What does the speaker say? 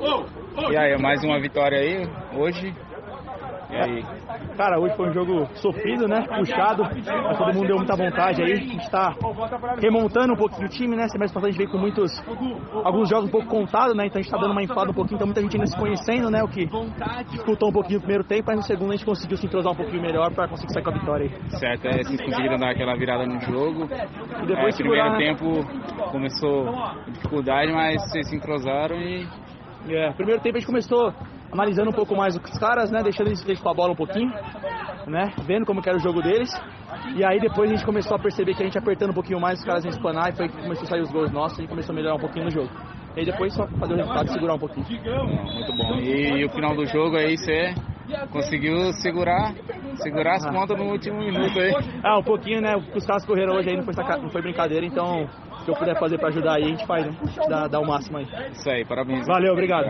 E aí, mais uma vitória aí hoje. E aí? Cara, hoje foi um jogo sofrido, né? Puxado, mas todo mundo deu muita vontade aí. A gente tá remontando um pouquinho o time, né? Semestre passado a gente veio com muitos. alguns jogos um pouco contados, né? Então a gente tá dando uma inflada um pouquinho, então muita gente ainda se conhecendo, né? O que dificultou um pouquinho no primeiro tempo, mas no segundo a gente conseguiu se entrosar um pouquinho melhor pra conseguir sair com a vitória aí. Certo, é, vocês conseguiram dar aquela virada no jogo. E depois é, segurar, primeiro né? tempo começou com dificuldade, mas vocês se entrosaram e É, primeiro tempo a gente começou analisando um pouco mais os caras, né? Deixando eles, eles com a bola um pouquinho, né? Vendo como era o jogo deles. E aí depois a gente começou a perceber que a gente apertando um pouquinho mais os caras iam espanar e foi que começou a sair os gols nossos e começou a melhorar um pouquinho no jogo. E aí depois só fazer o resultado e segurar um pouquinho. muito bom. E, o final do jogo aí você conseguiu segurar, segurar as pontas no último minuto aí. Ah, um pouquinho, né? Os caras correram hoje aí não foi, saca- não foi brincadeira, então o que eu puder fazer pra ajudar aí, a gente faz, né? Dá, dá o máximo aí. Isso aí, parabéns. Valeu, obrigado.